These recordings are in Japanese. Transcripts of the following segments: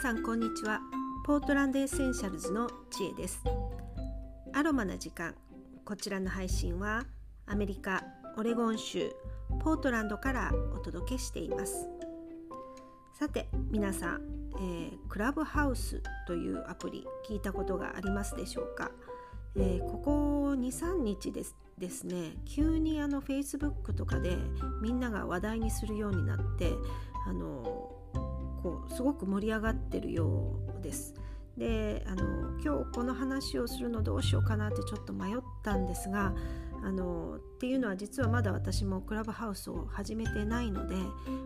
さんこんにちは。ポートランドエッセンシャルズの知恵です。アロマな時間。こちらの配信はアメリカオレゴン州ポートランドからお届けしています。さて皆さん、えー、クラブハウスというアプリ聞いたことがありますでしょうか、えー、ここ23日ですですね急にあの Facebook とかでみんなが話題にするようになってあのこうすごく盛り上がってるようです。であの今日この話をするのどうしようかなってちょっと迷ったんですがあのっていうのは実はまだ私もクラブハウスを始めてないので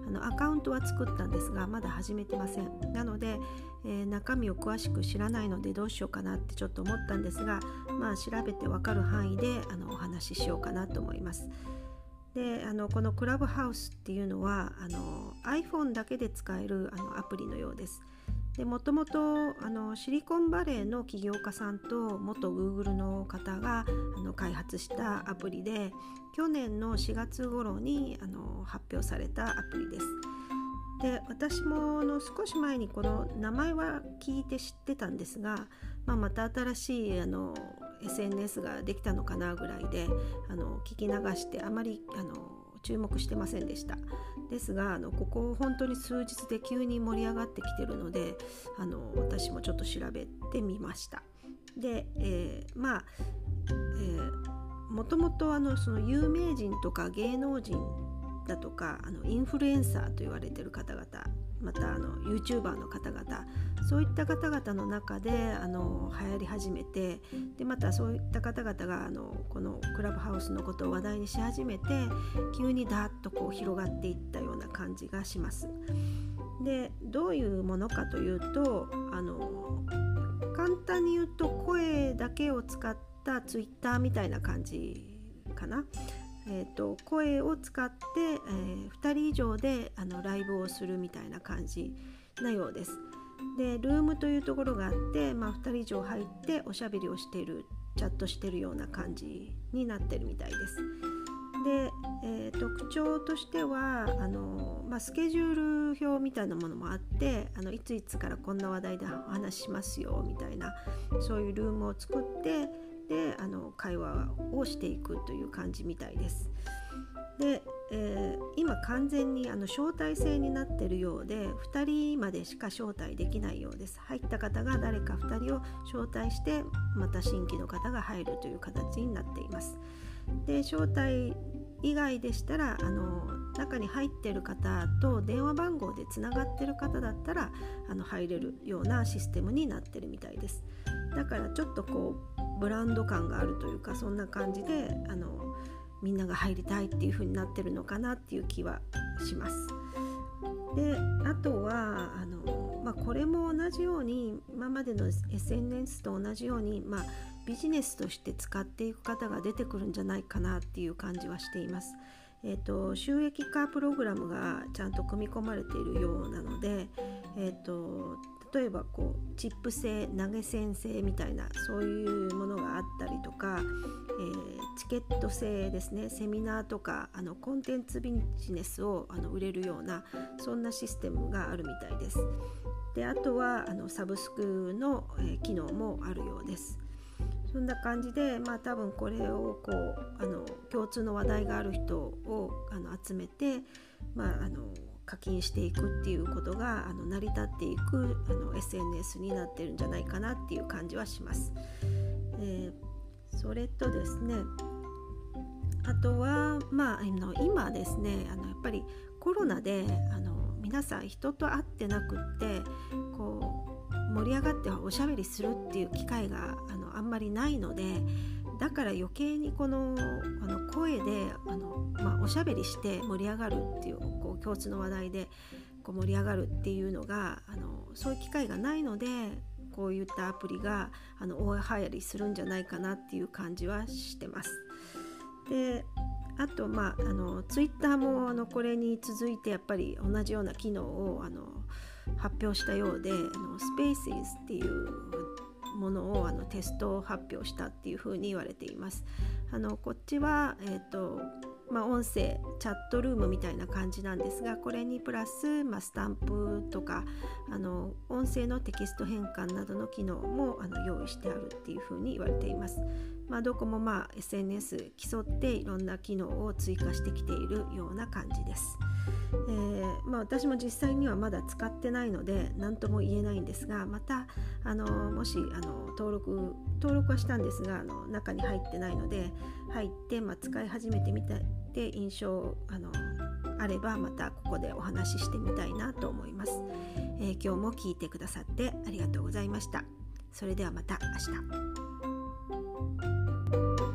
あのアカウントは作ったんですがまだ始めてませんなので、えー、中身を詳しく知らないのでどうしようかなってちょっと思ったんですがまあ調べてわかる範囲であのお話ししようかなと思います。であのこのクラブハウスっていうのはあの iPhone だけで使えるあのアプリのようです。でもともとあのシリコンバレーの起業家さんと元 Google の方があの開発したアプリで去年の4月頃にあの発表されたアプリです。で私もの少し前にこの名前は聞いて知ってたんですが、まあ、また新しいあの SNS ができたのかなぐらいであの聞き流してあまりあの注目してませんでした。ですがあのここ本当に数日で急に盛り上がってきてるのであの私もちょっと調べてみました。で、えー、まあ、えー、もともとあのその有名人とか芸能人だとかあのインフルエンサーと言われてる方々またあの YouTuber の方々そういった方々の中であの流行り始めてでまたそういった方々があのこのクラブハウスのことを話題にし始めて急にダーッとこう広がっていったような感じがします。でどういうものかというとあの簡単に言うと声だけを使った Twitter みたいな感じかな。えーと、声を使って、えー、2人以上であのライブをするみたいな感じなようです。でルームというところがあって、まあ、2人以上入っておしゃべりをしているチャットしてるような感じになってるみたいです。で、えー、特徴としてはあの、まあ、スケジュール表みたいなものもあってあのいついつからこんな話題でお話ししますよみたいなそういうルームを作ってであの会話をしていくという感じみたいです。で、えー、今完全にあの招待制になってるようで2人までしか招待できないようです入った方が誰か2人を招待してまた新規の方が入るという形になっていますで招待以外でしたらあの中に入っている方と電話番号でつながっている方だったらあの入れるようなシステムになってるみたいですだからちょっとこうブランド感があるというかそんな感じであのみんなが入りたいっていう風になってるのかなっていう気はします。であとはあの、まあ、これも同じように今までの SNS と同じように、まあ、ビジネスとして使っていく方が出てくるんじゃないかなっていう感じはしています。えーと、収益化プログラムがちゃんと組み込まれているようなので、えーと例えばこうチップ制投げ銭制みたいなそういうものがあったりとか、えー、チケット制ですねセミナーとかあのコンテンツビジネスをあの売れるようなそんなシステムがあるみたいです。であとはあのサブスクの、えー、機能もあるようです。そんな感じで、まあ、多分これをこうあの共通の話題がある人をあの集めて、まあ、あの課金していくっていうことがあの成り立っていくあの SNS になってるんじゃないかなっていう感じはします。えー、それとですねあとは、まあ、あの今ですねあのやっぱりコロナであの皆さん人と会ってなくってこう盛り上がっておしゃべりするっていう機会があのんまりないのでだから余計にこのあの声であの、まあ、おしゃべりして盛り上がるっていうこう共通の話題でこう盛り上がるっていうのがあのそういう機会がないのでこういったアプリがあの大流行りするんじゃないかなっていう感じはしてます。であとまああのツイッターもあのこれに続いてやっぱり同じような機能をあの発表したようであのスペースイズっていうものをあのテスト発表したっていうふうに言われています。あのこっちは、えーとまあ、音声チャットルームみたいな感じなんですがこれにプラス、まあ、スタンプとかあの音声のテキスト変換などの機能もあの用意してあるっていうふうに言われています。まあ、どこもまあ SNS 競っていろんな機能を追加してきているような感じです。えー、まあ、私も実際にはまだ使ってないので何とも言えないんですがまたあのもしあの登録登録はしたんですがあの中に入ってないので入って、まあ、使い始めてみたって印象あのあればまたここでお話ししてみたいなと思います、えー、今日も聞いてくださってありがとうございました。それではまた明日。